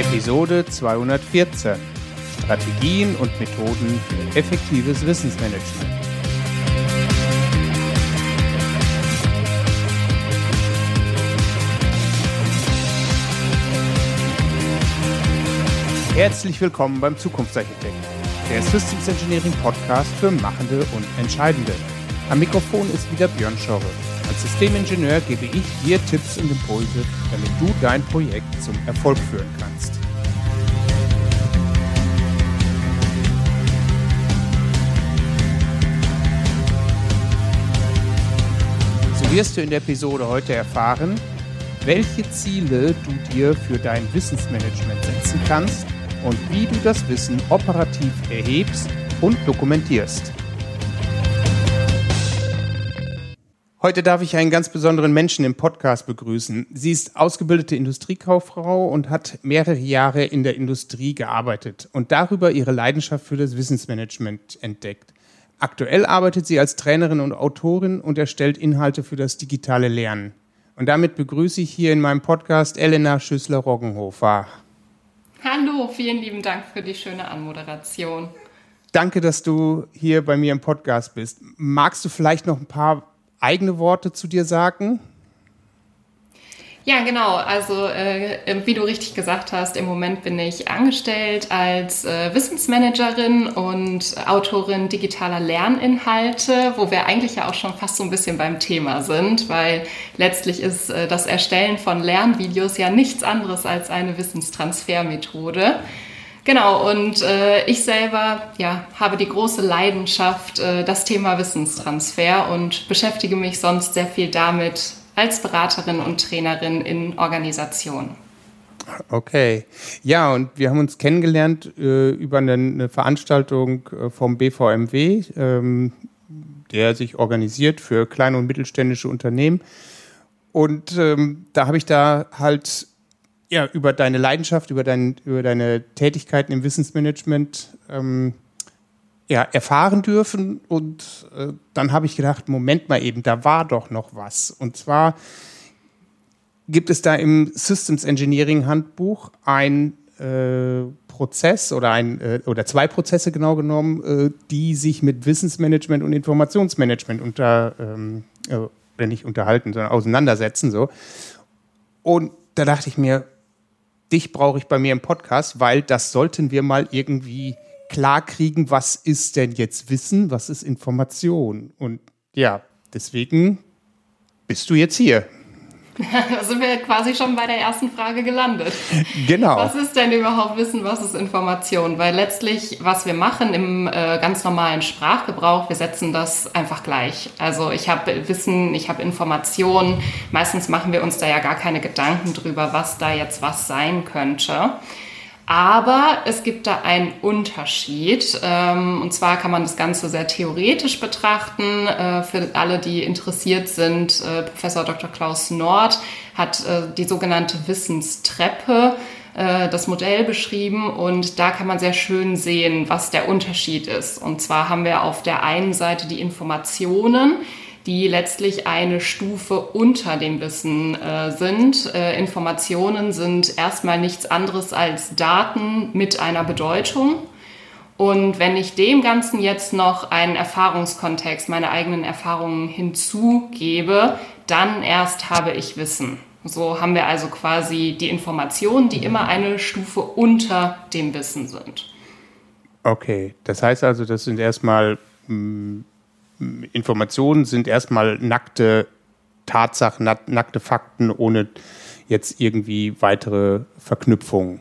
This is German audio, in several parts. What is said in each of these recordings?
Episode 214 Strategien und Methoden für effektives Wissensmanagement. Herzlich willkommen beim Zukunftsarchitekt, der Systems Engineering Podcast für Machende und Entscheidende. Am Mikrofon ist wieder Björn Schorre. Als Systemingenieur gebe ich dir Tipps und Impulse, damit du dein Projekt zum Erfolg führen kannst. So wirst du in der Episode heute erfahren, welche Ziele du dir für dein Wissensmanagement setzen kannst und wie du das Wissen operativ erhebst und dokumentierst. Heute darf ich einen ganz besonderen Menschen im Podcast begrüßen. Sie ist ausgebildete Industriekauffrau und hat mehrere Jahre in der Industrie gearbeitet und darüber ihre Leidenschaft für das Wissensmanagement entdeckt. Aktuell arbeitet sie als Trainerin und Autorin und erstellt Inhalte für das digitale Lernen. Und damit begrüße ich hier in meinem Podcast Elena Schüssler-Roggenhofer. Hallo, vielen lieben Dank für die schöne Anmoderation. Danke, dass du hier bei mir im Podcast bist. Magst du vielleicht noch ein paar eigene Worte zu dir sagen? Ja, genau. Also äh, wie du richtig gesagt hast, im Moment bin ich angestellt als äh, Wissensmanagerin und Autorin digitaler Lerninhalte, wo wir eigentlich ja auch schon fast so ein bisschen beim Thema sind, weil letztlich ist äh, das Erstellen von Lernvideos ja nichts anderes als eine Wissenstransfermethode. Genau, und äh, ich selber ja, habe die große Leidenschaft, äh, das Thema Wissenstransfer und beschäftige mich sonst sehr viel damit, als Beraterin und Trainerin in Organisationen. Okay. Ja, und wir haben uns kennengelernt äh, über eine, eine, Veranstaltung äh, vom BVMW, ähm, der sich organisiert für kleine und mittelständische Unternehmen. Und ähm, da habe ich da halt ja, über deine Leidenschaft, über, dein, über deine Tätigkeiten im Wissensmanagement ähm, ja, erfahren dürfen. Und äh, dann habe ich gedacht, Moment mal eben, da war doch noch was. Und zwar gibt es da im Systems Engineering Handbuch ein äh, Prozess oder ein äh, oder zwei Prozesse genau genommen, äh, die sich mit Wissensmanagement und Informationsmanagement unter ähm, äh, nicht unterhalten, sondern auseinandersetzen so. Und da dachte ich mir, dich brauche ich bei mir im Podcast, weil das sollten wir mal irgendwie klar kriegen, was ist denn jetzt Wissen, was ist Information. Und ja, deswegen bist du jetzt hier. da sind wir quasi schon bei der ersten Frage gelandet. Genau. Was ist denn überhaupt Wissen, was ist Information? Weil letztlich, was wir machen im äh, ganz normalen Sprachgebrauch, wir setzen das einfach gleich. Also ich habe Wissen, ich habe Information. Meistens machen wir uns da ja gar keine Gedanken drüber, was da jetzt was sein könnte. Aber es gibt da einen Unterschied. Ähm, und zwar kann man das Ganze sehr theoretisch betrachten. Äh, für alle, die interessiert sind, äh, Professor Dr. Klaus Nord hat äh, die sogenannte Wissenstreppe das Modell beschrieben und da kann man sehr schön sehen, was der Unterschied ist. Und zwar haben wir auf der einen Seite die Informationen, die letztlich eine Stufe unter dem Wissen äh, sind. Äh, Informationen sind erstmal nichts anderes als Daten mit einer Bedeutung. Und wenn ich dem Ganzen jetzt noch einen Erfahrungskontext, meine eigenen Erfahrungen hinzugebe, dann erst habe ich Wissen. So haben wir also quasi die Informationen, die immer eine Stufe unter dem Wissen sind. Okay, das heißt also, das sind erstmal hm, Informationen sind erstmal nackte Tatsachen, nackte Fakten, ohne jetzt irgendwie weitere Verknüpfungen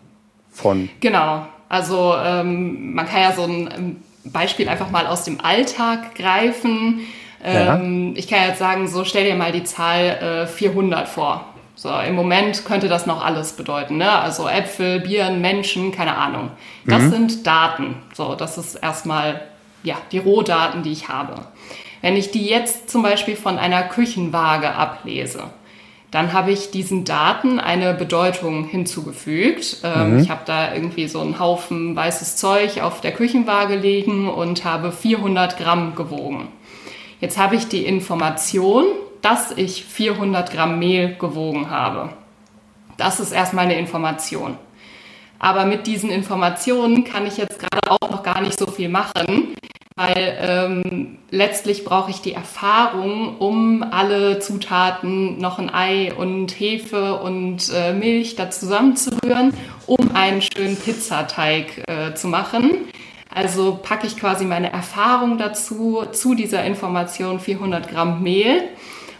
von. Genau. Also ähm, man kann ja so ein Beispiel einfach mal aus dem Alltag greifen. Ähm, ja. Ich kann jetzt sagen, so stell dir mal die Zahl äh, 400 vor. So, im Moment könnte das noch alles bedeuten, ne? Also Äpfel, Bieren, Menschen, keine Ahnung. Das mhm. sind Daten. So, das ist erstmal ja, die Rohdaten, die ich habe. Wenn ich die jetzt zum Beispiel von einer Küchenwaage ablese, dann habe ich diesen Daten eine Bedeutung hinzugefügt. Ähm, mhm. Ich habe da irgendwie so einen Haufen weißes Zeug auf der Küchenwaage liegen und habe 400 Gramm gewogen. Jetzt habe ich die Information, dass ich 400 Gramm Mehl gewogen habe. Das ist erstmal eine Information. Aber mit diesen Informationen kann ich jetzt gerade auch noch gar nicht so viel machen, weil ähm, letztlich brauche ich die Erfahrung, um alle Zutaten, noch ein Ei und Hefe und äh, Milch da zusammenzurühren, um einen schönen Pizzateig äh, zu machen. Also packe ich quasi meine Erfahrung dazu, zu dieser Information 400 Gramm Mehl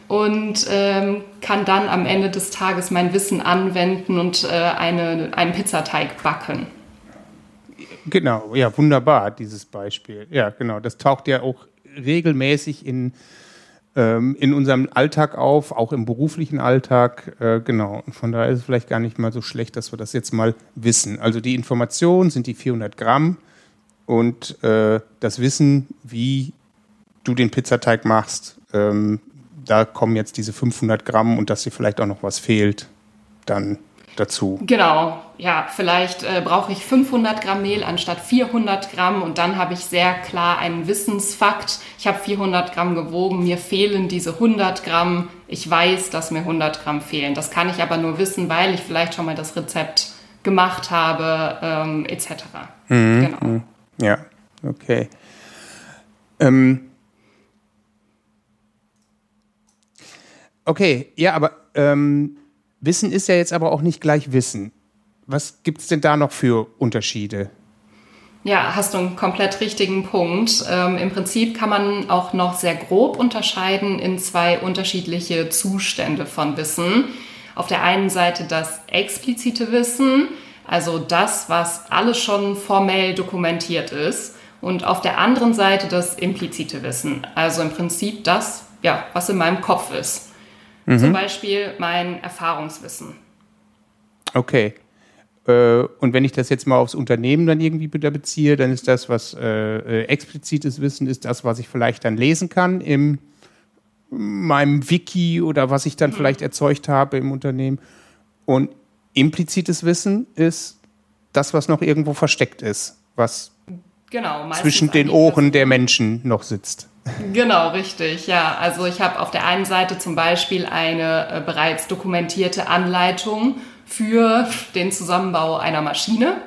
und ähm, kann dann am Ende des Tages mein Wissen anwenden und äh, eine, einen Pizzateig backen. Genau, ja, wunderbar, dieses Beispiel. Ja, genau. Das taucht ja auch regelmäßig in, ähm, in unserem Alltag auf, auch im beruflichen Alltag. Äh, genau. Und von daher ist es vielleicht gar nicht mal so schlecht, dass wir das jetzt mal wissen. Also die Information sind die 400 Gramm und äh, das Wissen, wie du den Pizzateig machst, ähm, da kommen jetzt diese 500 Gramm und dass dir vielleicht auch noch was fehlt, dann dazu. Genau, ja, vielleicht äh, brauche ich 500 Gramm Mehl anstatt 400 Gramm und dann habe ich sehr klar einen Wissensfakt. Ich habe 400 Gramm gewogen, mir fehlen diese 100 Gramm. Ich weiß, dass mir 100 Gramm fehlen. Das kann ich aber nur wissen, weil ich vielleicht schon mal das Rezept gemacht habe, ähm, etc. Mhm, genau. Mhm. Ja, okay. Ähm, okay, ja, aber ähm, Wissen ist ja jetzt aber auch nicht gleich Wissen. Was gibt es denn da noch für Unterschiede? Ja, hast du einen komplett richtigen Punkt. Ähm, Im Prinzip kann man auch noch sehr grob unterscheiden in zwei unterschiedliche Zustände von Wissen. Auf der einen Seite das explizite Wissen, also das, was alles schon formell dokumentiert ist. Und auf der anderen Seite das implizite Wissen, also im Prinzip das, ja, was in meinem Kopf ist. Mhm. Zum Beispiel mein Erfahrungswissen. Okay. Äh, und wenn ich das jetzt mal aufs Unternehmen dann irgendwie wieder beziehe, dann ist das, was äh, äh, explizites Wissen ist, das, was ich vielleicht dann lesen kann in meinem Wiki oder was ich dann mhm. vielleicht erzeugt habe im Unternehmen. Und implizites Wissen ist das, was noch irgendwo versteckt ist, was genau, zwischen den Ohren der Menschen noch sitzt. Genau, richtig. Ja, also ich habe auf der einen Seite zum Beispiel eine äh, bereits dokumentierte Anleitung für den Zusammenbau einer Maschine.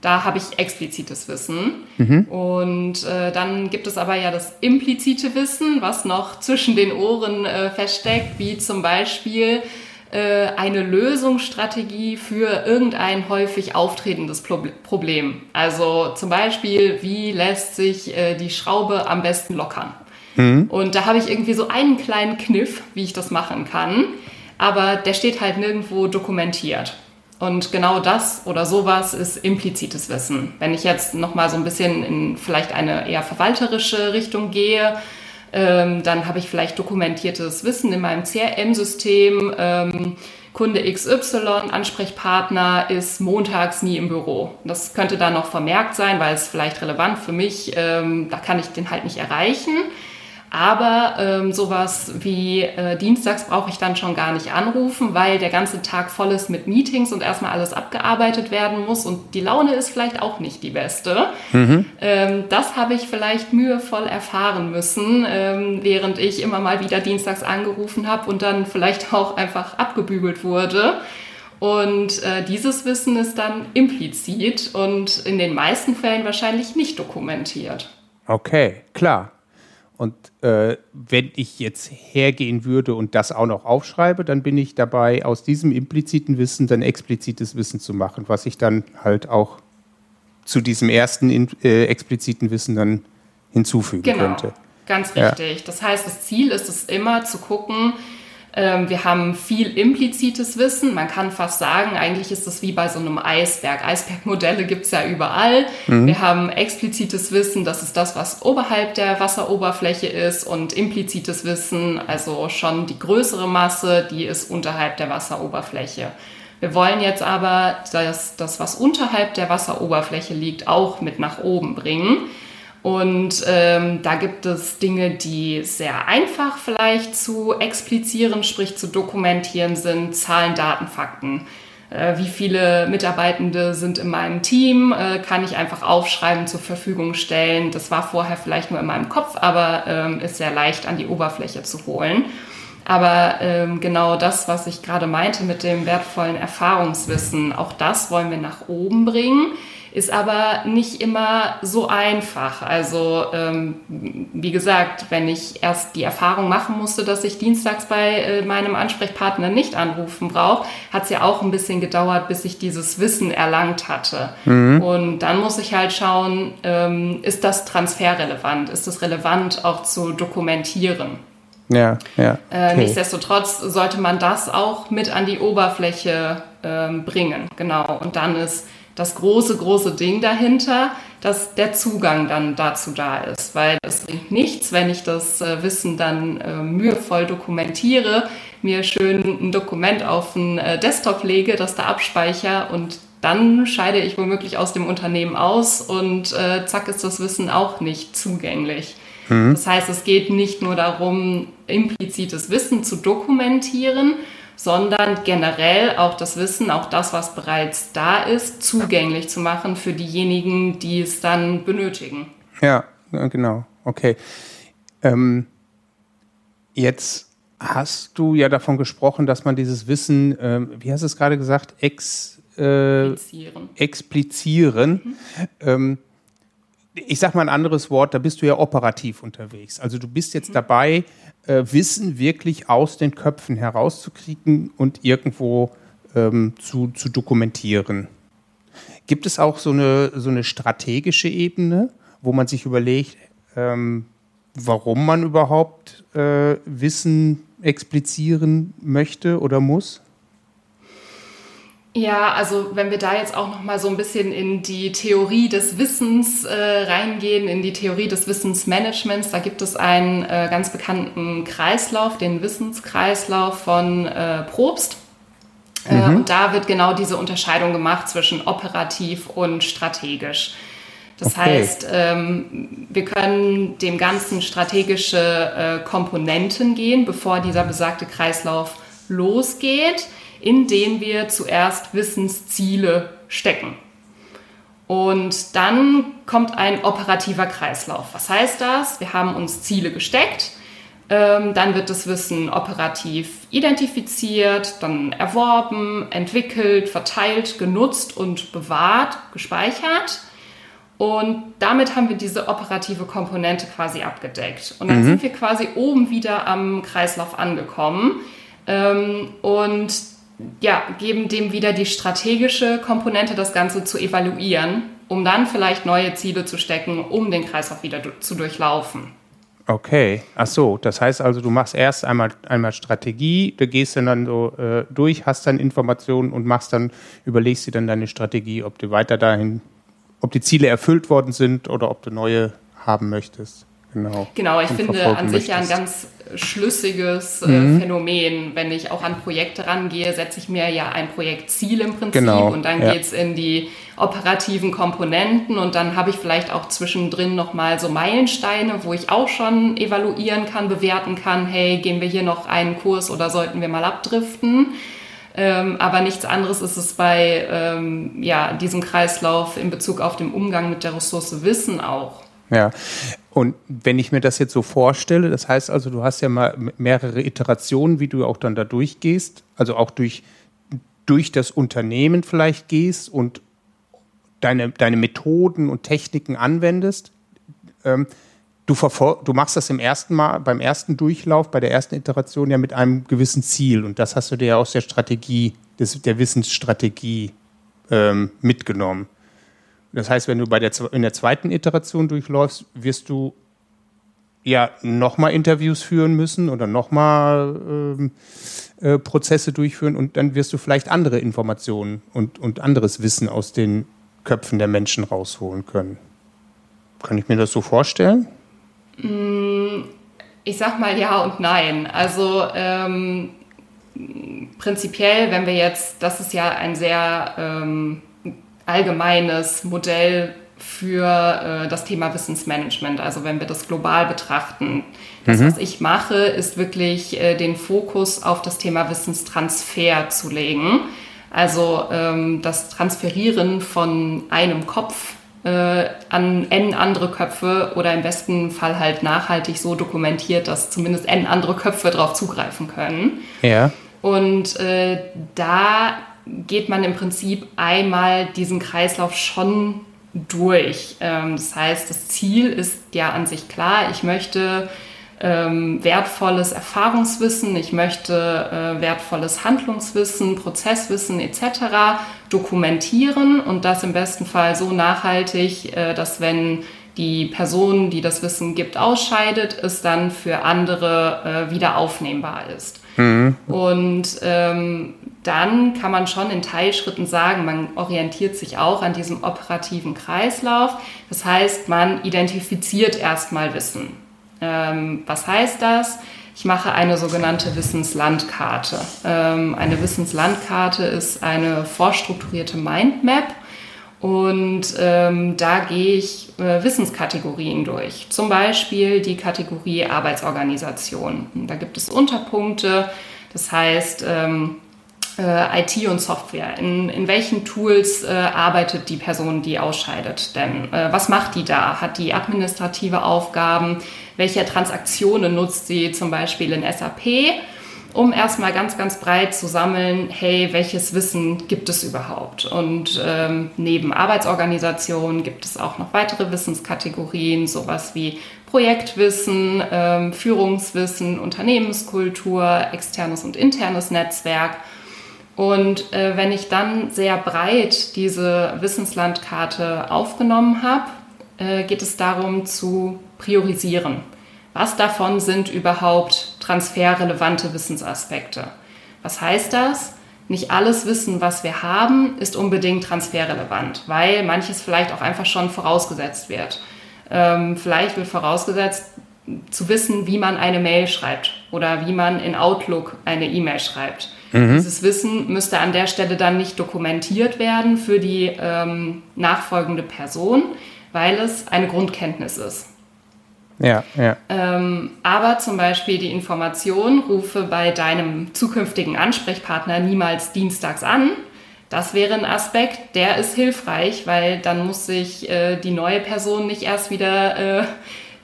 Da habe ich explizites Wissen. Mhm. Und äh, dann gibt es aber ja das implizite Wissen, was noch zwischen den Ohren äh, versteckt, wie zum Beispiel äh, eine Lösungsstrategie für irgendein häufig auftretendes Problem. Also zum Beispiel, wie lässt sich äh, die Schraube am besten lockern? Mhm. Und da habe ich irgendwie so einen kleinen Kniff, wie ich das machen kann. Aber der steht halt nirgendwo dokumentiert. Und genau das oder sowas ist implizites Wissen. Wenn ich jetzt nochmal so ein bisschen in vielleicht eine eher verwalterische Richtung gehe, ähm, dann habe ich vielleicht dokumentiertes Wissen in meinem CRM-System. Ähm, Kunde XY, Ansprechpartner, ist montags nie im Büro. Das könnte da noch vermerkt sein, weil es vielleicht relevant für mich, ähm, da kann ich den halt nicht erreichen. Aber ähm, sowas wie äh, Dienstags brauche ich dann schon gar nicht anrufen, weil der ganze Tag voll ist mit Meetings und erstmal alles abgearbeitet werden muss und die Laune ist vielleicht auch nicht die beste. Mhm. Ähm, das habe ich vielleicht mühevoll erfahren müssen, ähm, während ich immer mal wieder Dienstags angerufen habe und dann vielleicht auch einfach abgebügelt wurde. Und äh, dieses Wissen ist dann implizit und in den meisten Fällen wahrscheinlich nicht dokumentiert. Okay, klar. Und äh, wenn ich jetzt hergehen würde und das auch noch aufschreibe, dann bin ich dabei, aus diesem impliziten Wissen dann explizites Wissen zu machen, was ich dann halt auch zu diesem ersten äh, expliziten Wissen dann hinzufügen genau, könnte. Ganz richtig. Ja. Das heißt, das Ziel ist es immer zu gucken, wir haben viel implizites Wissen. Man kann fast sagen, eigentlich ist das wie bei so einem Eisberg. Eisbergmodelle gibt es ja überall. Mhm. Wir haben explizites Wissen, das ist das, was oberhalb der Wasseroberfläche ist und implizites Wissen, also schon die größere Masse, die ist unterhalb der Wasseroberfläche. Wir wollen jetzt aber das, das, was unterhalb der Wasseroberfläche liegt, auch mit nach oben bringen. Und ähm, da gibt es Dinge, die sehr einfach vielleicht zu explizieren, sprich zu dokumentieren sind, Zahlen, Daten, Fakten. Äh, wie viele Mitarbeitende sind in meinem Team, äh, kann ich einfach aufschreiben, zur Verfügung stellen. Das war vorher vielleicht nur in meinem Kopf, aber ähm, ist sehr leicht an die Oberfläche zu holen. Aber ähm, genau das, was ich gerade meinte mit dem wertvollen Erfahrungswissen, auch das wollen wir nach oben bringen ist aber nicht immer so einfach. Also ähm, wie gesagt, wenn ich erst die Erfahrung machen musste, dass ich dienstags bei äh, meinem Ansprechpartner nicht anrufen brauche, hat es ja auch ein bisschen gedauert, bis ich dieses Wissen erlangt hatte. Mhm. Und dann muss ich halt schauen, ähm, ist das transferrelevant? Ist es relevant auch zu dokumentieren? Ja, ja. Äh, okay. Äh, nichtsdestotrotz sollte man das auch mit an die Oberfläche ähm, bringen. Genau. Und dann ist das große, große Ding dahinter, dass der Zugang dann dazu da ist. Weil es bringt nichts, wenn ich das äh, Wissen dann äh, mühevoll dokumentiere, mir schön ein Dokument auf den äh, Desktop lege, das da abspeicher und dann scheide ich womöglich aus dem Unternehmen aus und äh, zack ist das Wissen auch nicht zugänglich. Mhm. Das heißt, es geht nicht nur darum, implizites Wissen zu dokumentieren, sondern generell auch das Wissen, auch das, was bereits da ist, zugänglich zu machen für diejenigen, die es dann benötigen. Ja, genau. Okay. Ähm, jetzt hast du ja davon gesprochen, dass man dieses Wissen, ähm, wie hast du es gerade gesagt, ex, äh, explizieren. explizieren. Mhm. Ähm, ich sag mal ein anderes Wort, da bist du ja operativ unterwegs. Also du bist jetzt mhm. dabei, äh, Wissen wirklich aus den Köpfen herauszukriegen und irgendwo ähm, zu, zu dokumentieren. Gibt es auch so eine, so eine strategische Ebene, wo man sich überlegt, ähm, warum man überhaupt äh, Wissen explizieren möchte oder muss? Ja, also wenn wir da jetzt auch noch mal so ein bisschen in die Theorie des Wissens äh, reingehen, in die Theorie des Wissensmanagements, da gibt es einen äh, ganz bekannten Kreislauf, den Wissenskreislauf von äh, Probst. Äh, mhm. Und da wird genau diese Unterscheidung gemacht zwischen operativ und strategisch. Das okay. heißt, ähm, wir können dem Ganzen strategische äh, Komponenten gehen, bevor dieser besagte Kreislauf losgeht indem wir zuerst Wissensziele stecken. Und dann kommt ein operativer Kreislauf. Was heißt das? Wir haben uns Ziele gesteckt, ähm, dann wird das Wissen operativ identifiziert, dann erworben, entwickelt, verteilt, genutzt und bewahrt, gespeichert. Und damit haben wir diese operative Komponente quasi abgedeckt. Und dann mhm. sind wir quasi oben wieder am Kreislauf angekommen. Ähm, und ja, geben dem wieder die strategische Komponente, das Ganze zu evaluieren, um dann vielleicht neue Ziele zu stecken, um den Kreislauf wieder zu durchlaufen. Okay, ach so, das heißt also, du machst erst einmal, einmal Strategie, du gehst dann, dann so äh, durch, hast dann Informationen und machst dann, überlegst dir dann deine Strategie, ob du weiter dahin, ob die Ziele erfüllt worden sind oder ob du neue haben möchtest. Genau, genau ich finde an sich ja ein ganz schlüssiges äh, mhm. Phänomen. Wenn ich auch an Projekte rangehe, setze ich mir ja ein Projektziel im Prinzip genau, und dann ja. geht es in die operativen Komponenten und dann habe ich vielleicht auch zwischendrin nochmal so Meilensteine, wo ich auch schon evaluieren kann, bewerten kann, hey, gehen wir hier noch einen Kurs oder sollten wir mal abdriften. Ähm, aber nichts anderes ist es bei ähm, ja, diesem Kreislauf in Bezug auf den Umgang mit der Ressource Wissen auch. Ja, und wenn ich mir das jetzt so vorstelle, das heißt also, du hast ja mal mehrere Iterationen, wie du auch dann da durchgehst, also auch durch, durch das Unternehmen vielleicht gehst und deine, deine Methoden und Techniken anwendest. Ähm, du, du machst das im ersten Mal, beim ersten Durchlauf, bei der ersten Iteration ja mit einem gewissen Ziel und das hast du dir ja aus der Strategie, des, der Wissensstrategie ähm, mitgenommen. Das heißt, wenn du bei der, in der zweiten Iteration durchläufst, wirst du ja nochmal Interviews führen müssen oder nochmal ähm, äh, Prozesse durchführen und dann wirst du vielleicht andere Informationen und, und anderes Wissen aus den Köpfen der Menschen rausholen können. Kann ich mir das so vorstellen? Mm, ich sag mal ja und nein. Also ähm, prinzipiell, wenn wir jetzt, das ist ja ein sehr ähm, allgemeines Modell für äh, das Thema Wissensmanagement. Also wenn wir das global betrachten, das, mhm. was ich mache, ist wirklich äh, den Fokus auf das Thema Wissenstransfer zu legen. Also ähm, das Transferieren von einem Kopf äh, an n andere Köpfe oder im besten Fall halt nachhaltig so dokumentiert, dass zumindest n andere Köpfe darauf zugreifen können. Ja. Und äh, da geht man im Prinzip einmal diesen Kreislauf schon durch. Ähm, das heißt, das Ziel ist ja an sich klar. Ich möchte ähm, wertvolles Erfahrungswissen, ich möchte äh, wertvolles Handlungswissen, Prozesswissen etc. dokumentieren und das im besten Fall so nachhaltig, äh, dass wenn die Person, die das Wissen gibt, ausscheidet, es dann für andere äh, wieder aufnehmbar ist. Mhm. Und ähm, dann kann man schon in Teilschritten sagen, man orientiert sich auch an diesem operativen Kreislauf. Das heißt, man identifiziert erstmal Wissen. Ähm, was heißt das? Ich mache eine sogenannte Wissenslandkarte. Ähm, eine Wissenslandkarte ist eine vorstrukturierte Mindmap und ähm, da gehe ich äh, Wissenskategorien durch. Zum Beispiel die Kategorie Arbeitsorganisation. Da gibt es Unterpunkte, das heißt ähm, äh, IT und Software. In, in welchen Tools äh, arbeitet die Person, die ausscheidet? Denn äh, was macht die da? Hat die administrative Aufgaben? Welche Transaktionen nutzt sie zum Beispiel in SAP? um erstmal ganz, ganz breit zu sammeln, hey, welches Wissen gibt es überhaupt? Und ähm, neben Arbeitsorganisation gibt es auch noch weitere Wissenskategorien, sowas wie Projektwissen, ähm, Führungswissen, Unternehmenskultur, externes und internes Netzwerk. Und äh, wenn ich dann sehr breit diese Wissenslandkarte aufgenommen habe, äh, geht es darum zu priorisieren. Was davon sind überhaupt transferrelevante Wissensaspekte? Was heißt das? Nicht alles Wissen, was wir haben, ist unbedingt transferrelevant, weil manches vielleicht auch einfach schon vorausgesetzt wird. Ähm, vielleicht wird vorausgesetzt, zu wissen, wie man eine Mail schreibt oder wie man in Outlook eine E-Mail schreibt. Mhm. Dieses Wissen müsste an der Stelle dann nicht dokumentiert werden für die ähm, nachfolgende Person, weil es eine Grundkenntnis ist. Ja, ja. Ähm, aber zum Beispiel die Information, rufe bei deinem zukünftigen Ansprechpartner niemals dienstags an. Das wäre ein Aspekt, der ist hilfreich, weil dann muss sich äh, die neue Person nicht erst wieder äh,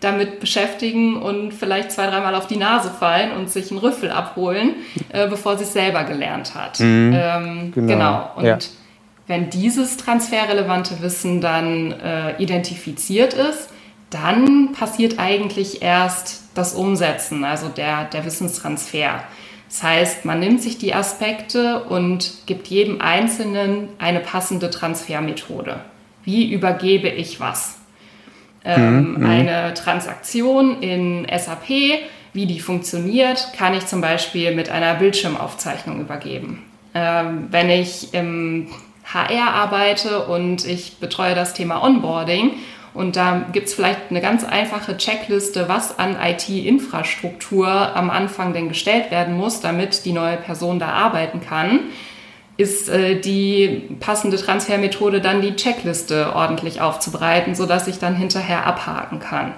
damit beschäftigen und vielleicht zwei, dreimal auf die Nase fallen und sich einen Rüffel abholen, äh, bevor sie es selber gelernt hat. Mhm, ähm, genau. genau. Und ja. wenn dieses transferrelevante Wissen dann äh, identifiziert ist, dann passiert eigentlich erst das Umsetzen, also der, der Wissenstransfer. Das heißt, man nimmt sich die Aspekte und gibt jedem Einzelnen eine passende Transfermethode. Wie übergebe ich was? Ähm, mhm, mhm. eine Transaktion in SAP, wie die funktioniert, kann ich zum Beispiel mit einer Bildschirmaufzeichnung übergeben. Ähm, wenn ich im HR arbeite und ich betreue das Thema Onboarding und da gibt es vielleicht eine ganz einfache Checkliste, was an IT-Infrastruktur am Anfang denn gestellt werden muss, damit die neue Person da arbeiten kann. Ist äh, die passende Transfermethode dann die Checkliste ordentlich aufzubereiten, sodass ich dann hinterher abhaken kann.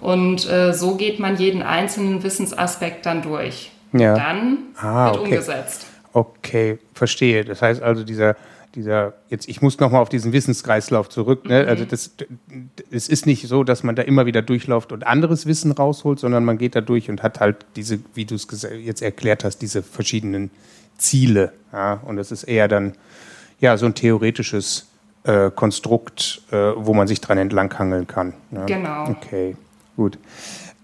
Und äh, so geht man jeden einzelnen Wissensaspekt dann durch. Ja. Dann ah, wird okay. umgesetzt. Okay, verstehe. Das heißt also, dieser dieser, jetzt, ich muss nochmal auf diesen Wissenskreislauf zurück. Ne? Also mhm. das, es ist nicht so, dass man da immer wieder durchläuft und anderes Wissen rausholt, sondern man geht da durch und hat halt diese, wie du es jetzt erklärt hast, diese verschiedenen Ziele. Ja? Und das ist eher dann ja so ein theoretisches äh, Konstrukt, äh, wo man sich dran entlanghangeln kann. Ne? Genau. Okay, gut.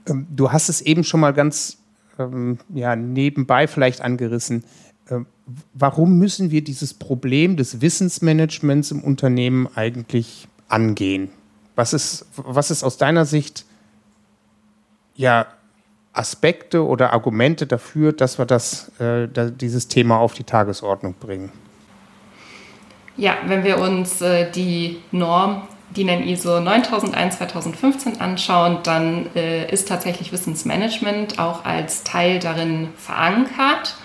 Ähm, du hast es eben schon mal ganz ähm, ja, nebenbei vielleicht angerissen. Ähm, warum müssen wir dieses Problem des Wissensmanagements im Unternehmen eigentlich angehen? Was ist, was ist aus deiner Sicht ja Aspekte oder Argumente dafür, dass wir das, äh, dieses Thema auf die Tagesordnung bringen? Ja, wenn wir uns äh, die Norm DIN ISO 9001-2015 anschauen, dann äh, ist tatsächlich Wissensmanagement auch als Teil darin verankert.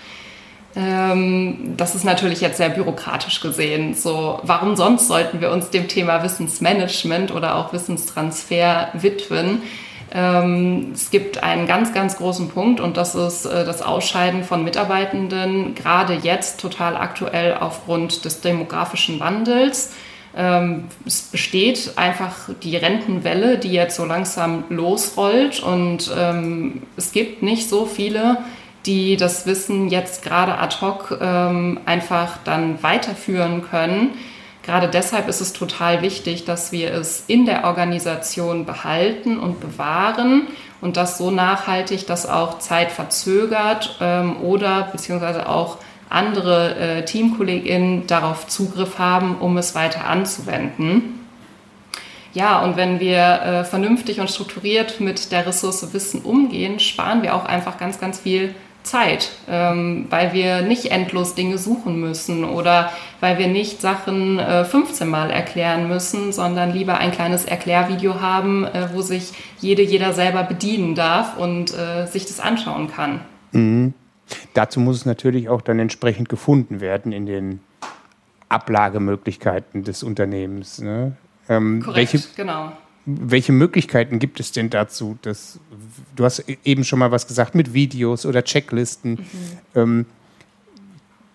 Ähm, das ist natürlich jetzt sehr bürokratisch gesehen. So, warum sonst sollten wir uns dem Thema Wissensmanagement oder auch Wissenstransfer widmen? Ähm, es gibt einen ganz, ganz großen Punkt und das ist äh, das Ausscheiden von Mitarbeitenden, gerade jetzt total aktuell aufgrund des demografischen Wandels. Ähm, es besteht einfach die Rentenwelle, die jetzt so langsam losrollt und ähm, es gibt nicht so viele, die das Wissen jetzt gerade ad hoc einfach dann weiterführen können. Gerade deshalb ist es total wichtig, dass wir es in der Organisation behalten und bewahren und das so nachhaltig, dass auch Zeit verzögert ähm, oder beziehungsweise auch andere äh, TeamkollegInnen darauf Zugriff haben, um es weiter anzuwenden. Ja, und wenn wir äh, vernünftig und strukturiert mit der Ressource Wissen umgehen, sparen wir auch einfach ganz, ganz viel Zeit, ähm, weil wir nicht endlos Dinge suchen müssen oder weil wir nicht Sachen äh, 15 Mal erklären müssen, sondern lieber ein kleines Erklärvideo haben, äh, wo sich jede, jeder selber bedienen darf und äh, sich das anschauen kann. Mhm. Dazu muss es natürlich auch dann entsprechend gefunden werden in den Ablagemöglichkeiten des Unternehmens. Ne? Ähm, Korrekt, welche, genau. Welche Möglichkeiten gibt es denn dazu? Dass, du hast eben schon mal was gesagt mit Videos oder Checklisten. Mhm. Ähm,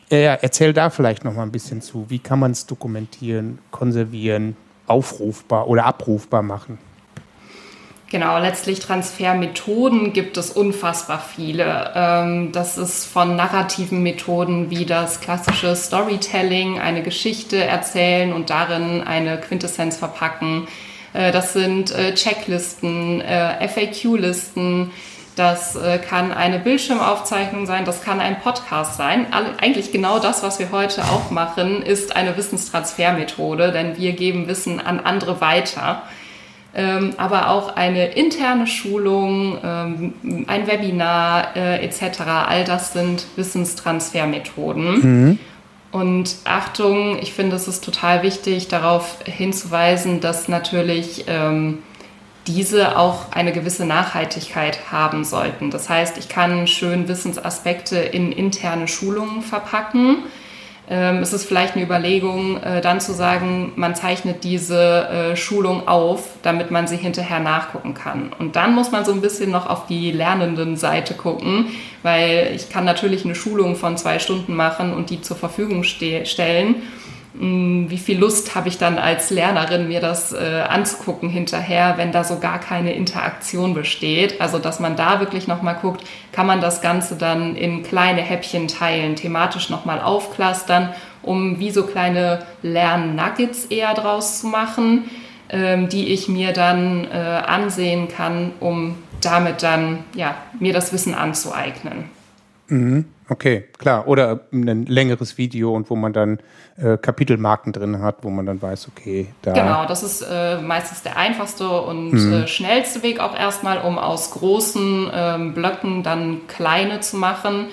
ja, erzähl da vielleicht noch mal ein bisschen zu. Wie kann man es dokumentieren, konservieren, aufrufbar oder abrufbar machen? Genau, letztlich Transfermethoden gibt es unfassbar viele. Ähm, das ist von narrativen Methoden wie das klassische Storytelling, eine Geschichte erzählen und darin eine Quintessenz verpacken. Äh, das sind äh, Checklisten, äh, FAQ-Listen, das kann eine Bildschirmaufzeichnung sein, das kann ein Podcast sein. Eigentlich genau das, was wir heute auch machen, ist eine Wissenstransfermethode, denn wir geben Wissen an andere weiter ähm, aber auch eine interne Schulung, ähm, ein Webinar etc. All das sind Wissenstransfermethoden. Mhm. Und Achtung, ich finde, es ist total wichtig, darauf hinzuweisen, dass natürlich ähm, diese auch eine gewisse Nachhaltigkeit haben sollten. Das heißt, ich kann schön Wissensaspekte in interne Schulungen verpacken ähm, es ist vielleicht eine Überlegung, äh, dann zu sagen, man zeichnet diese äh, Schulung auf, damit man sie hinterher nachgucken kann. Und dann muss man so ein bisschen noch auf die lernenden Seite gucken, weil ich kann natürlich eine Schulung von zwei Stunden machen und die zur Verfügung stellen. Hm, wie viel Lust habe ich dann als Lernerin, mir das äh, anzugucken hinterher, wenn da so gar keine Interaktion besteht. Also, dass man da wirklich nochmal guckt, kann man das Ganze dann in kleine Häppchen teilen, thematisch nochmal aufklustern, um wie so kleine Lern-Nuggets eher draus zu machen, ähm, die ich mir dann äh, ansehen kann, um damit dann ja, mir das Wissen anzueignen. Mhm. Okay, klar. Oder ein längeres Video und wo man dann äh, Kapitelmarken drin hat, wo man dann weiß, okay, da. Genau, das ist äh, meistens der einfachste und mhm. äh, schnellste Weg auch erstmal, um aus großen ähm, Blöcken dann kleine zu machen.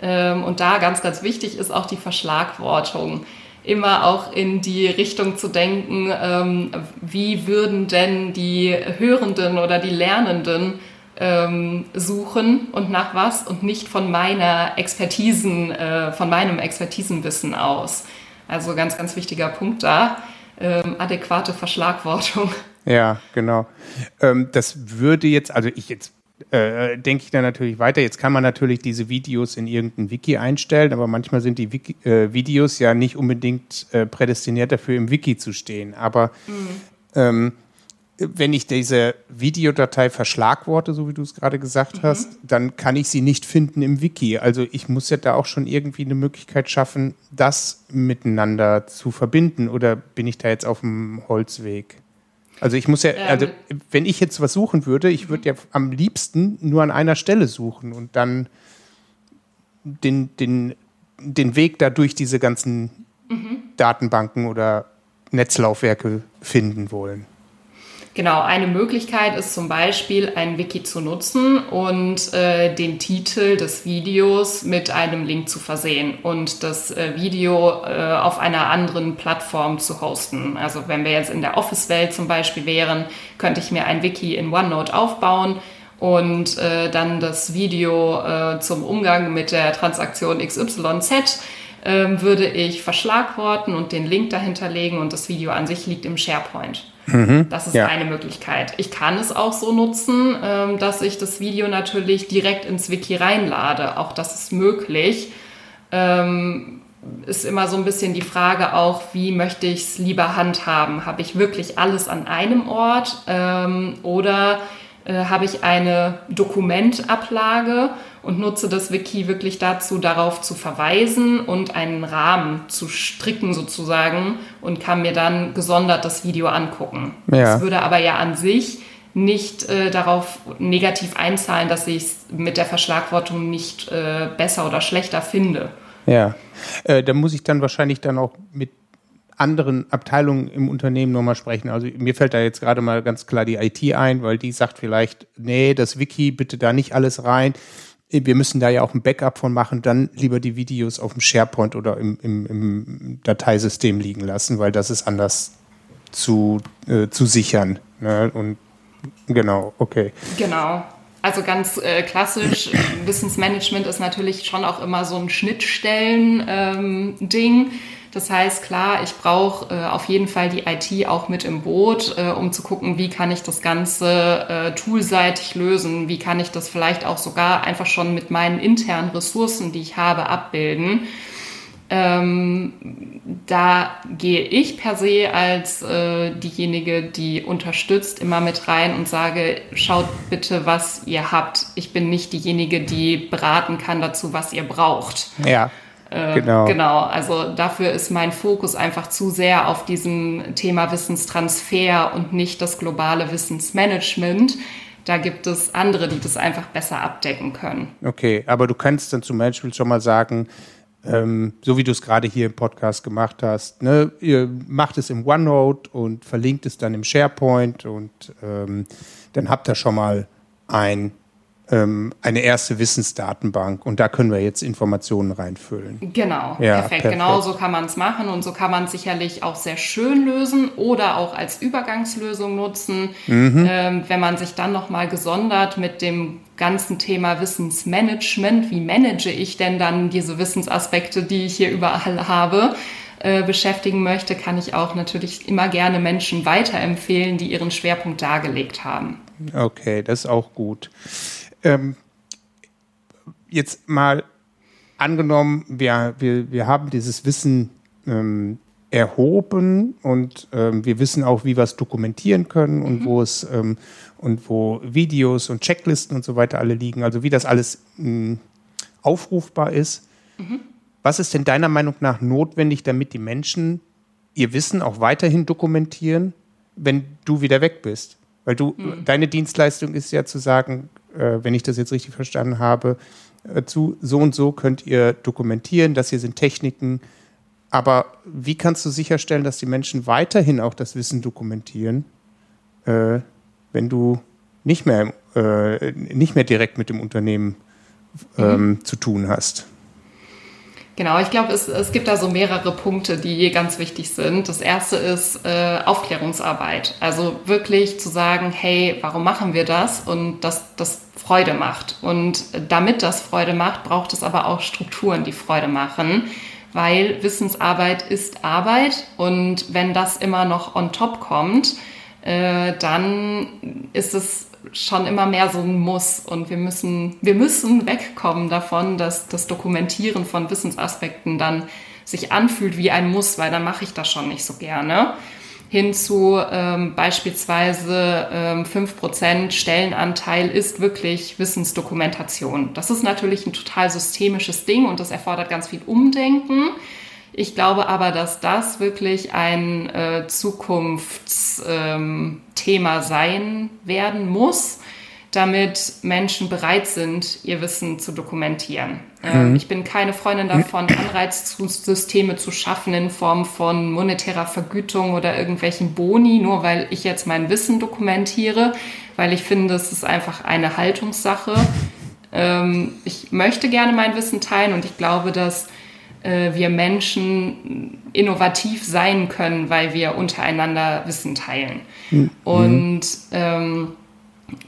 Ähm, und da ganz, ganz wichtig ist auch die Verschlagwortung. Immer auch in die Richtung zu denken, ähm, wie würden denn die Hörenden oder die Lernenden ähm, suchen und nach was und nicht von meiner Expertisen, äh, von meinem Expertisenwissen aus. Also ganz, ganz wichtiger Punkt da. Ähm, adäquate Verschlagwortung. Ja, genau. Ähm, das würde jetzt, also ich jetzt äh, denke ich da natürlich weiter. Jetzt kann man natürlich diese Videos in irgendein Wiki einstellen, aber manchmal sind die Wiki, äh, Videos ja nicht unbedingt äh, prädestiniert dafür, im Wiki zu stehen. Aber mhm. ähm, wenn ich diese Videodatei verschlagworte, so wie du es gerade gesagt mhm. hast, dann kann ich sie nicht finden im Wiki. Also ich muss ja da auch schon irgendwie eine Möglichkeit schaffen, das miteinander zu verbinden. Oder bin ich da jetzt auf dem Holzweg? Also ich muss ja, ähm. also wenn ich jetzt was suchen würde, ich würde ja am liebsten nur an einer Stelle suchen und dann den, den, den Weg da durch diese ganzen mhm. Datenbanken oder Netzlaufwerke finden wollen. Genau, eine Möglichkeit ist zum Beispiel, ein Wiki zu nutzen und äh, den Titel des Videos mit einem Link zu versehen und das äh, Video äh, auf einer anderen Plattform zu hosten. Also wenn wir jetzt in der Office-Welt zum Beispiel wären, könnte ich mir ein Wiki in OneNote aufbauen und äh, dann das Video äh, zum Umgang mit der Transaktion XYZ ähm, würde ich verschlagworten und den Link dahinter legen und das Video an sich liegt im SharePoint. Mhm, das ist ja. eine Möglichkeit. Ich kann es auch so nutzen, ähm, dass ich das Video natürlich direkt ins Wiki reinlade. Auch das ist möglich. Ähm, ist immer so ein bisschen die Frage auch, wie möchte ich es lieber handhaben? Habe ich wirklich alles an einem Ort ähm, oder äh, habe ich eine Dokumentablage und nutze das Wiki wirklich dazu, darauf zu verweisen und einen Rahmen zu stricken sozusagen und kann mir dann gesondert das Video angucken. Ja. Das würde aber ja an sich nicht äh, darauf negativ einzahlen, dass ich es mit der Verschlagwortung nicht äh, besser oder schlechter finde. Ja, äh, da muss ich dann wahrscheinlich dann auch mit anderen Abteilungen im Unternehmen nochmal sprechen. Also mir fällt da jetzt gerade mal ganz klar die IT ein, weil die sagt vielleicht, nee, das Wiki, bitte da nicht alles rein. Wir müssen da ja auch ein Backup von machen, dann lieber die Videos auf dem SharePoint oder im, im, im Dateisystem liegen lassen, weil das ist anders zu, äh, zu sichern. Ne? Und genau, okay. Genau. Also ganz äh, klassisch, Wissensmanagement ist natürlich schon auch immer so ein Schnittstellen-Ding. Ähm, das heißt, klar, ich brauche äh, auf jeden Fall die IT auch mit im Boot, äh, um zu gucken, wie kann ich das Ganze äh, toolseitig lösen, wie kann ich das vielleicht auch sogar einfach schon mit meinen internen Ressourcen, die ich habe, abbilden. Ähm, da gehe ich per se als äh, diejenige, die unterstützt, immer mit rein und sage, schaut bitte, was ihr habt. Ich bin nicht diejenige, die beraten kann dazu, was ihr braucht. Ja. Äh, genau. genau, also dafür ist mein Fokus einfach zu sehr auf diesem Thema Wissenstransfer und nicht das globale Wissensmanagement. Da gibt es andere, die das einfach besser abdecken können. Okay, aber du kannst dann zum Beispiel schon mal sagen, ähm, so wie du es gerade hier im Podcast gemacht hast, ne, ihr macht es im OneNote und verlinkt es dann im SharePoint und ähm, dann habt ihr schon mal ein eine erste Wissensdatenbank und da können wir jetzt Informationen reinfüllen. Genau, ja, perfekt. perfekt. Genau so kann man es machen und so kann man es sicherlich auch sehr schön lösen oder auch als Übergangslösung nutzen, mhm. ähm, wenn man sich dann nochmal gesondert mit dem ganzen Thema Wissensmanagement, wie manage ich denn dann diese Wissensaspekte, die ich hier überall habe, äh, beschäftigen möchte, kann ich auch natürlich immer gerne Menschen weiterempfehlen, die ihren Schwerpunkt dargelegt haben. Okay, das ist auch gut ähm, jetzt mal angenommen, wir, wir, wir haben dieses Wissen ähm, erhoben und ähm, wir wissen auch, wie wir es dokumentieren können und mhm. wo es ähm, und wo Videos und Checklisten und so weiter alle liegen, also wie das alles mh, hm, aufrufbar ist. Mhm. Was ist denn deiner Meinung nach notwendig, damit die Menschen ihr Wissen auch weiterhin dokumentieren, wenn du wieder weg bist? Weil du, mhm. deine Dienstleistung ist ja zu sagen, äh, wenn ich das jetzt richtig verstanden habe, äh, zu so und so könnt ihr dokumentieren, das hier sind Techniken. Aber wie kannst du sicherstellen, dass die Menschen weiterhin auch das Wissen dokumentieren, äh, wenn du nicht mehr, äh, nicht mehr direkt mit dem Unternehmen ähm, mhm. zu tun hast? Genau, ich glaube, es, es gibt da so mehrere Punkte, die ganz wichtig sind. Das erste ist äh, Aufklärungsarbeit. Also wirklich zu sagen, hey, warum machen wir das? Und dass das Freude macht. Und damit das Freude macht, braucht es aber auch Strukturen, die Freude machen. Weil Wissensarbeit ist Arbeit und wenn das immer noch on top kommt, äh, dann ist es schon immer mehr so ein Muss und wir müssen, wir müssen wegkommen davon, dass das Dokumentieren von Wissensaspekten dann sich anfühlt wie ein Muss, weil dann mache ich das schon nicht so gerne. Hin zu ähm, beispielsweise ähm, 5% Stellenanteil ist wirklich Wissensdokumentation. Das ist natürlich ein total systemisches Ding und das erfordert ganz viel Umdenken. Ich glaube aber, dass das wirklich ein äh, Zukunftsthema ähm, sein werden muss, damit Menschen bereit sind, ihr Wissen zu dokumentieren. Ähm, mhm. Ich bin keine Freundin davon, Anreizsysteme zu schaffen in Form von monetärer Vergütung oder irgendwelchen Boni, nur weil ich jetzt mein Wissen dokumentiere, weil ich finde, es ist einfach eine Haltungssache. Ähm, ich möchte gerne mein Wissen teilen und ich glaube, dass äh, wir Menschen innovativ sein können, weil wir untereinander Wissen teilen. Mhm. Und ähm,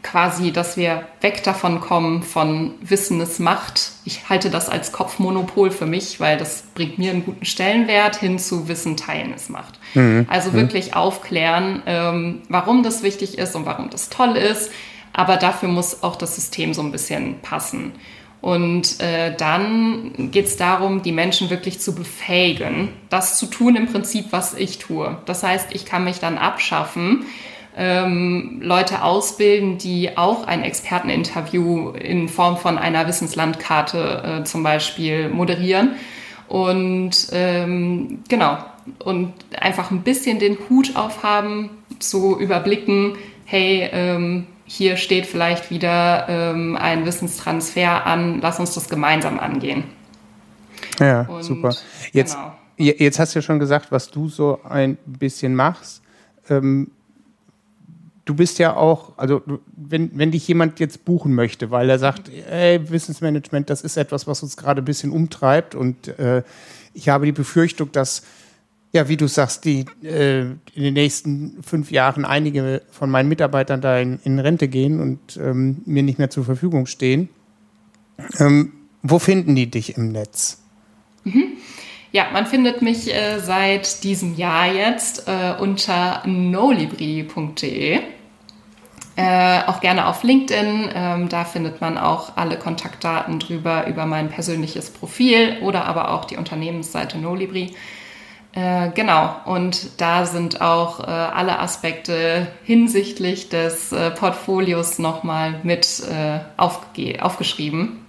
quasi, dass wir weg davon kommen, von Wissen ist Macht. Ich halte das als Kopfmonopol für mich, weil das bringt mir einen guten Stellenwert hin zu Wissen teilen ist Macht. Mhm. Also mhm. wirklich aufklären, ähm, warum das wichtig ist und warum das toll ist. Aber dafür muss auch das System so ein bisschen passen. Und äh, dann geht es darum, die Menschen wirklich zu befähigen, das zu tun im Prinzip, was ich tue. Das heißt, ich kann mich dann abschaffen, ähm, Leute ausbilden, die auch ein Experteninterview in Form von einer Wissenslandkarte äh, zum Beispiel moderieren. Und ähm, genau, und einfach ein bisschen den Hut aufhaben, zu überblicken, hey, ähm, hier steht vielleicht wieder ähm, ein Wissenstransfer an, lass uns das gemeinsam angehen. Ja, Und, super. Jetzt, genau. jetzt hast du ja schon gesagt, was du so ein bisschen machst. Ähm, du bist ja auch, also wenn, wenn dich jemand jetzt buchen möchte, weil er sagt, ey, Wissensmanagement, das ist etwas, was uns gerade ein bisschen umtreibt und äh, ich habe die Befürchtung, dass ja, wie du sagst, die äh, in den nächsten fünf Jahren einige von meinen Mitarbeitern da in, in Rente gehen und ähm, mir nicht mehr zur Verfügung stehen. Ähm, wo finden die dich im Netz? Mhm. Ja, man findet mich äh, seit diesem Jahr jetzt äh, unter nolibri.de. Äh, auch gerne auf LinkedIn. Ähm, da findet man auch alle Kontaktdaten drüber über mein persönliches Profil oder aber auch die Unternehmensseite Nolibri. Äh, genau, und da sind auch äh, alle Aspekte hinsichtlich des äh, Portfolios nochmal mit äh, aufge aufgeschrieben.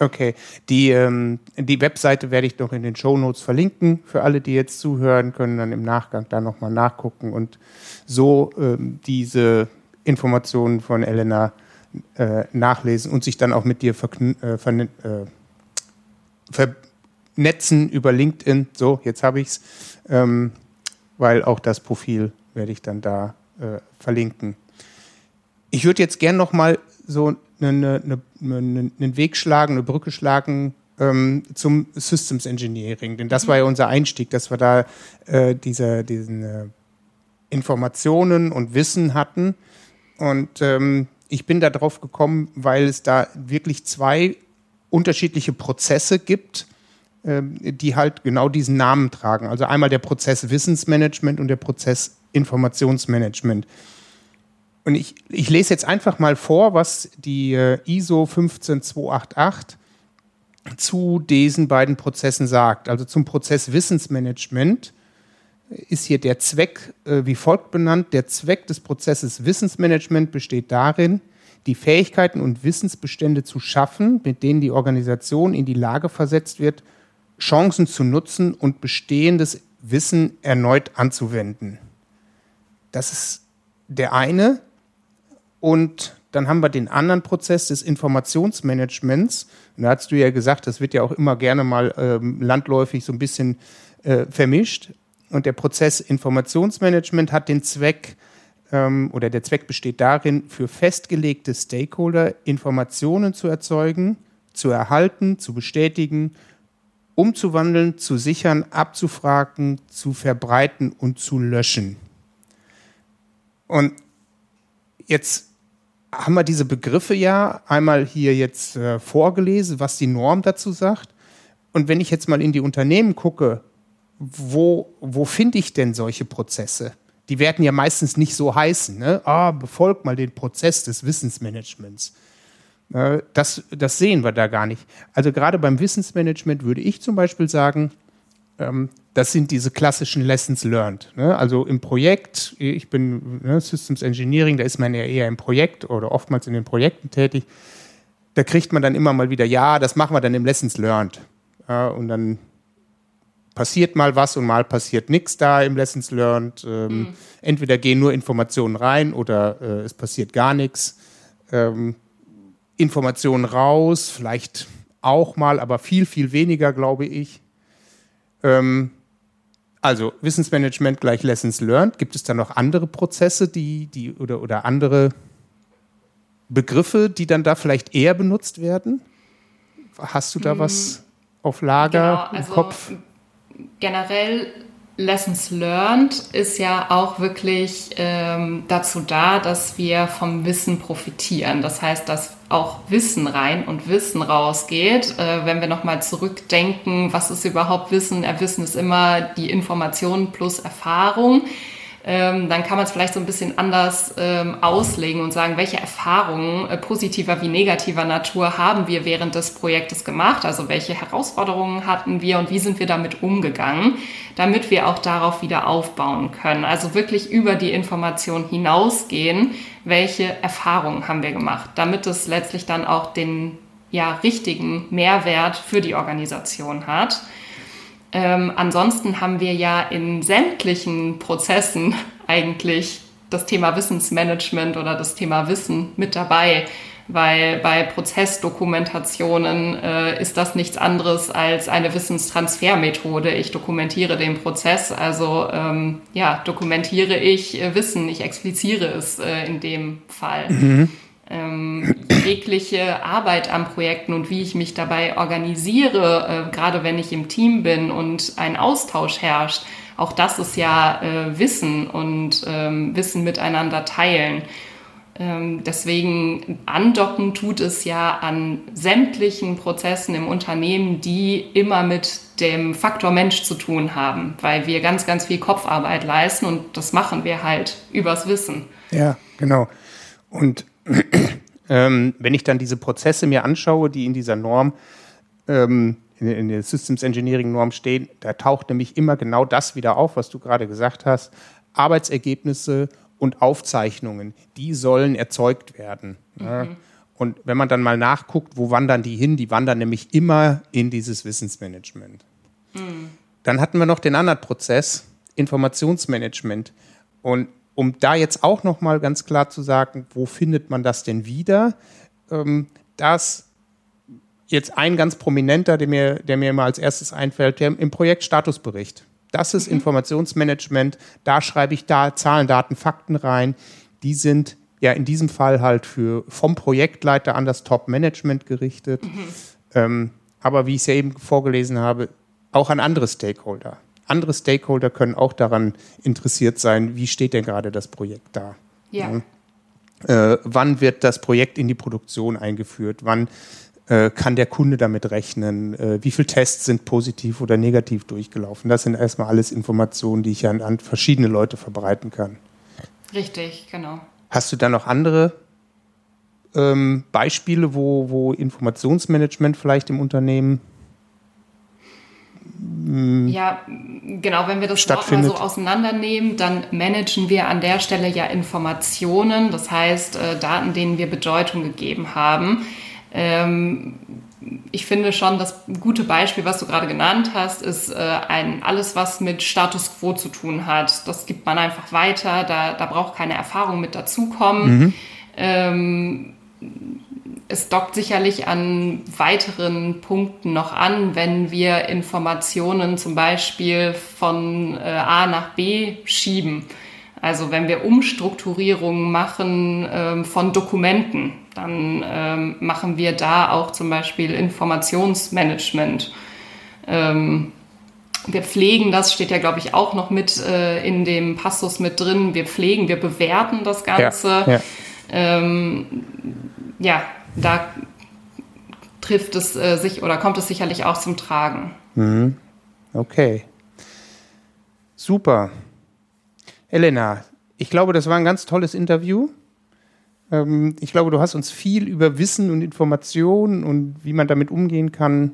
Okay, die, ähm, die Webseite werde ich noch in den Show Notes verlinken. Für alle, die jetzt zuhören, können dann im Nachgang da nochmal nachgucken und so ähm, diese Informationen von Elena äh, nachlesen und sich dann auch mit dir äh, ver Netzen über LinkedIn. So, jetzt habe ich es, ähm, weil auch das Profil werde ich dann da äh, verlinken. Ich würde jetzt gern noch mal so einen eine, eine, Weg schlagen, eine Brücke schlagen ähm, zum Systems Engineering, denn das war ja unser Einstieg, dass wir da äh, diese diesen, äh, Informationen und Wissen hatten. Und ähm, ich bin da drauf gekommen, weil es da wirklich zwei unterschiedliche Prozesse gibt, die halt genau diesen Namen tragen. Also einmal der Prozess Wissensmanagement und der Prozess Informationsmanagement. Und ich, ich lese jetzt einfach mal vor, was die äh, ISO 15288 zu diesen beiden Prozessen sagt. Also zum Prozess Wissensmanagement ist hier der Zweck äh, wie folgt benannt. Der Zweck des Prozesses Wissensmanagement besteht darin, die Fähigkeiten und Wissensbestände zu schaffen, mit denen die Organisation in die Lage versetzt wird, Chancen zu nutzen und bestehendes Wissen erneut anzuwenden. Das ist der eine. Und dann haben wir den anderen Prozess des Informationsmanagements. Und da hast du ja gesagt, das wird ja auch immer gerne mal ähm, landläufig so ein bisschen äh, vermischt. Und der Prozess Informationsmanagement hat den Zweck, ähm, oder der Zweck besteht darin, für festgelegte Stakeholder Informationen zu erzeugen, zu erhalten, zu bestätigen umzuwandeln, zu sichern, abzufragen, zu verbreiten und zu löschen. Und jetzt haben wir diese Begriffe ja einmal hier jetzt äh, vorgelesen, was die Norm dazu sagt. Und wenn ich jetzt mal in die Unternehmen gucke, wo, wo finde ich denn solche Prozesse? Die werden ja meistens nicht so heißen. Ne? Ah, befolgt mal den Prozess des Wissensmanagements. Äh, das, das sehen wir da gar nicht. Also gerade beim Wissensmanagement würde ich zum Beispiel sagen, ähm, das sind diese klassischen Lessons learned. Ne? Also im Projekt, ich bin ne, Systems Engineering, da ist man ja eher im Projekt oder oftmals in den Projekten tätig. Da kriegt man dann immer mal wieder, ja, das machen wir dann im Lessons learned. und dann passiert mal was und mal passiert nichts da im Lessons learned. Ähm, mhm. Entweder gehen nur Informationen rein oder äh, es passiert gar nichts. Ähm, Informationen raus, vielleicht auch mal, aber viel, viel weniger, glaube ich. Ähm, also Wissensmanagement gleich Lessons learned. Gibt es da noch andere Prozesse, die, die oder, oder andere Begriffe, die dann da vielleicht eher benutzt werden? Hast du da hm. was auf Lager genau, im also Kopf? Generell Lessons Learned ist ja auch wirklich ähm, dazu da, dass wir vom Wissen profitieren. Das heißt, dass auch Wissen rein und Wissen rausgeht. Äh, wenn wir nochmal zurückdenken, was ist überhaupt Wissen? Ja, Wissen ist immer die Information plus Erfahrung. Ähm, dann kann man es vielleicht so ein bisschen anders ähm, auslegen und sagen, welche Erfahrungen äh, positiver wie negativer Natur haben wir während des Projektes gemacht, also welche Herausforderungen hatten wir und wie sind wir damit umgegangen, damit wir auch darauf wieder aufbauen können. Also wirklich über die Information hinausgehen, welche Erfahrungen haben wir gemacht, damit es letztlich dann auch den ja, richtigen Mehrwert für die Organisation hat. Ähm, ansonsten haben wir ja in sämtlichen Prozessen eigentlich das Thema Wissensmanagement oder das Thema Wissen mit dabei, weil bei Prozessdokumentationen äh, ist das nichts anderes als eine Wissenstransfermethode. Ich dokumentiere den Prozess, also ähm, ja, dokumentiere ich äh, Wissen, ich expliziere es äh, in dem Fall. Mhm ähm, jegliche Arbeit an Projekten und wie ich mich dabei organisiere, äh, gerade wenn ich im Team bin und ein Austausch herrscht, auch das ist ja äh, Wissen und ähm, Wissen miteinander teilen. Ähm, deswegen andocken tut es ja an sämtlichen Prozessen im Unternehmen, die immer mit dem Faktor Mensch zu tun haben, weil wir ganz, ganz viel Kopfarbeit leisten und das machen wir halt übers Wissen. Ja, genau. Und ähm, wenn ich dann diese Prozesse mir anschaue, die in dieser Norm, ähm, in, in, der Systems Engineering Norm stehen, da taucht nämlich immer genau das wieder auf, was du gerade gesagt hast. Arbeitsergebnisse und Aufzeichnungen, die sollen erzeugt werden. Mhm. Ja. Und wenn man dann mal nachguckt, wo wandern die hin? Die wandern nämlich immer in dieses Wissensmanagement. Mhm. Dann hatten wir noch den anderen Prozess, Informationsmanagement. Und um da jetzt auch noch mal ganz klar zu sagen, wo findet man das denn wieder? Ähm, das jetzt ein ganz prominenter, der mir, der mir immer als erstes einfällt, der im Projekt Statusbericht. Das ist mhm. Informationsmanagement. Da schreibe ich da Zahlen, Daten, Fakten rein. Die sind ja in diesem Fall halt für vom Projektleiter an das Top-Management gerichtet. Mhm. Ähm, aber wie ich es ja eben vorgelesen habe, auch an andere Stakeholder andere Stakeholder können auch daran interessiert sein, wie steht denn gerade das Projekt da. Ja. ja. Äh, wann wird das Projekt in die Produktion eingeführt? Wann äh, kann der Kunde damit rechnen? Äh, wie viele Tests sind positiv oder negativ durchgelaufen? Das sind erstmal alles Informationen, die ich an, an verschiedene Leute verbreiten kann. Richtig, genau. Hast du da noch andere ähm, Beispiele, wo, wo Informationsmanagement vielleicht im Unternehmen ja, genau, wenn wir das Wort mal so auseinandernehmen, dann managen wir an der Stelle ja Informationen, das heißt äh, Daten, denen wir Bedeutung gegeben haben. Ähm, ich finde schon, das gute Beispiel, was du gerade genannt hast, ist äh, ein, alles, was mit Status quo zu tun hat. Das gibt man einfach weiter, da, da braucht keine Erfahrung mit dazukommen. Mhm. Ähm, es dockt sicherlich an weiteren Punkten noch an, wenn wir Informationen zum Beispiel von äh, A nach B schieben. Also wenn wir Umstrukturierungen machen ähm, von Dokumenten, dann ähm, machen wir da auch zum Beispiel Informationsmanagement. Ähm, wir pflegen, das steht ja, glaube ich, auch noch mit äh, in dem Passus mit drin. Wir pflegen, wir bewerten das Ganze. Ja, ja. Ähm, ja da trifft es äh, sich oder kommt es sicherlich auch zum Tragen. Mhm. Okay. Super. Elena, ich glaube, das war ein ganz tolles Interview. Ähm, ich glaube, du hast uns viel über Wissen und Informationen und wie man damit umgehen kann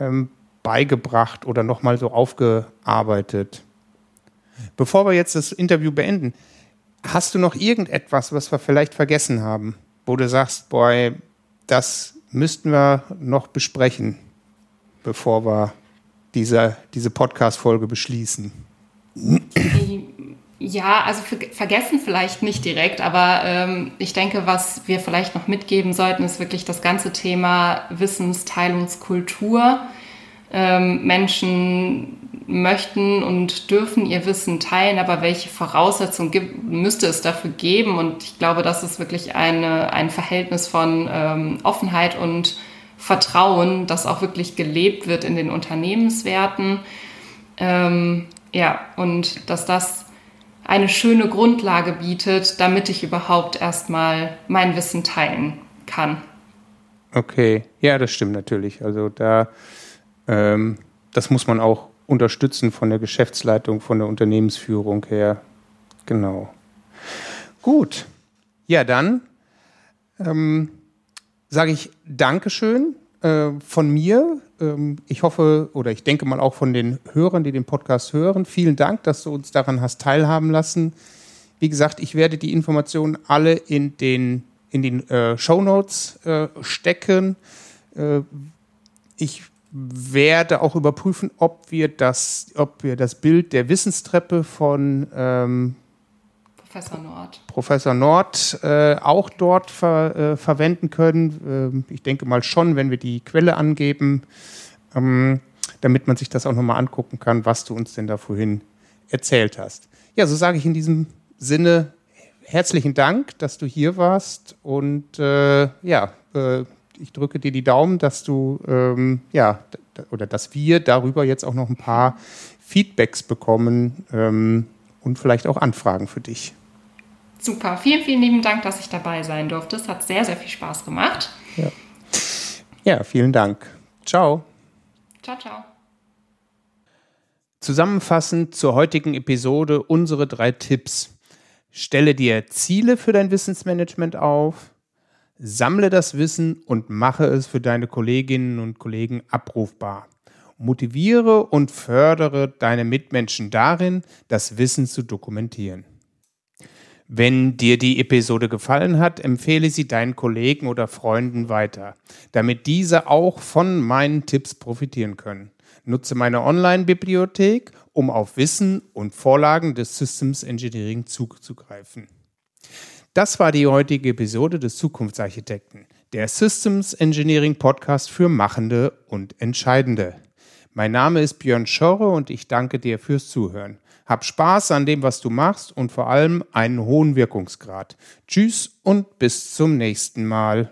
ähm, beigebracht oder nochmal so aufgearbeitet. Bevor wir jetzt das Interview beenden, hast du noch irgendetwas, was wir vielleicht vergessen haben? Wo du sagst, boy, das müssten wir noch besprechen, bevor wir diese, diese Podcast-Folge beschließen? Ja, also vergessen vielleicht nicht direkt, aber ähm, ich denke, was wir vielleicht noch mitgeben sollten, ist wirklich das ganze Thema Wissensteilungskultur. Ähm, Menschen möchten und dürfen ihr Wissen teilen, aber welche Voraussetzungen gibt, müsste es dafür geben? Und ich glaube, das ist wirklich eine, ein Verhältnis von ähm, Offenheit und Vertrauen, das auch wirklich gelebt wird in den Unternehmenswerten. Ähm, ja, und dass das eine schöne Grundlage bietet, damit ich überhaupt erstmal mein Wissen teilen kann. Okay, ja, das stimmt natürlich. Also da, ähm, das muss man auch unterstützen von der Geschäftsleitung, von der Unternehmensführung her. Genau. Gut. Ja, dann ähm, sage ich Dankeschön äh, von mir. Ähm, ich hoffe oder ich denke mal auch von den Hörern, die den Podcast hören. Vielen Dank, dass du uns daran hast teilhaben lassen. Wie gesagt, ich werde die Informationen alle in den, in den äh, Show Notes äh, stecken. Äh, ich werde auch überprüfen, ob wir das, ob wir das Bild der Wissenstreppe von ähm, Professor Nord, Professor Nord äh, auch dort ver, äh, verwenden können. Ähm, ich denke mal schon, wenn wir die Quelle angeben, ähm, damit man sich das auch nochmal angucken kann, was du uns denn da vorhin erzählt hast. Ja, so sage ich in diesem Sinne herzlichen Dank, dass du hier warst und äh, ja, äh, ich drücke dir die Daumen, dass du ähm, ja oder dass wir darüber jetzt auch noch ein paar Feedbacks bekommen ähm, und vielleicht auch Anfragen für dich. Super, vielen, vielen lieben Dank, dass ich dabei sein durfte. Es hat sehr, sehr viel Spaß gemacht. Ja, ja vielen Dank. Ciao. Ciao, ciao. Zusammenfassend zur heutigen Episode unsere drei Tipps. Stelle dir Ziele für dein Wissensmanagement auf, sammle das Wissen und mache es für deine Kolleginnen und Kollegen abrufbar. Motiviere und fördere deine Mitmenschen darin, das Wissen zu dokumentieren. Wenn dir die Episode gefallen hat, empfehle sie deinen Kollegen oder Freunden weiter, damit diese auch von meinen Tipps profitieren können. Nutze meine Online-Bibliothek, um auf Wissen und Vorlagen des Systems Engineering zuzugreifen. Das war die heutige Episode des Zukunftsarchitekten, der Systems Engineering Podcast für Machende und Entscheidende. Mein Name ist Björn Schorre und ich danke dir fürs Zuhören. Hab Spaß an dem, was du machst und vor allem einen hohen Wirkungsgrad. Tschüss und bis zum nächsten Mal.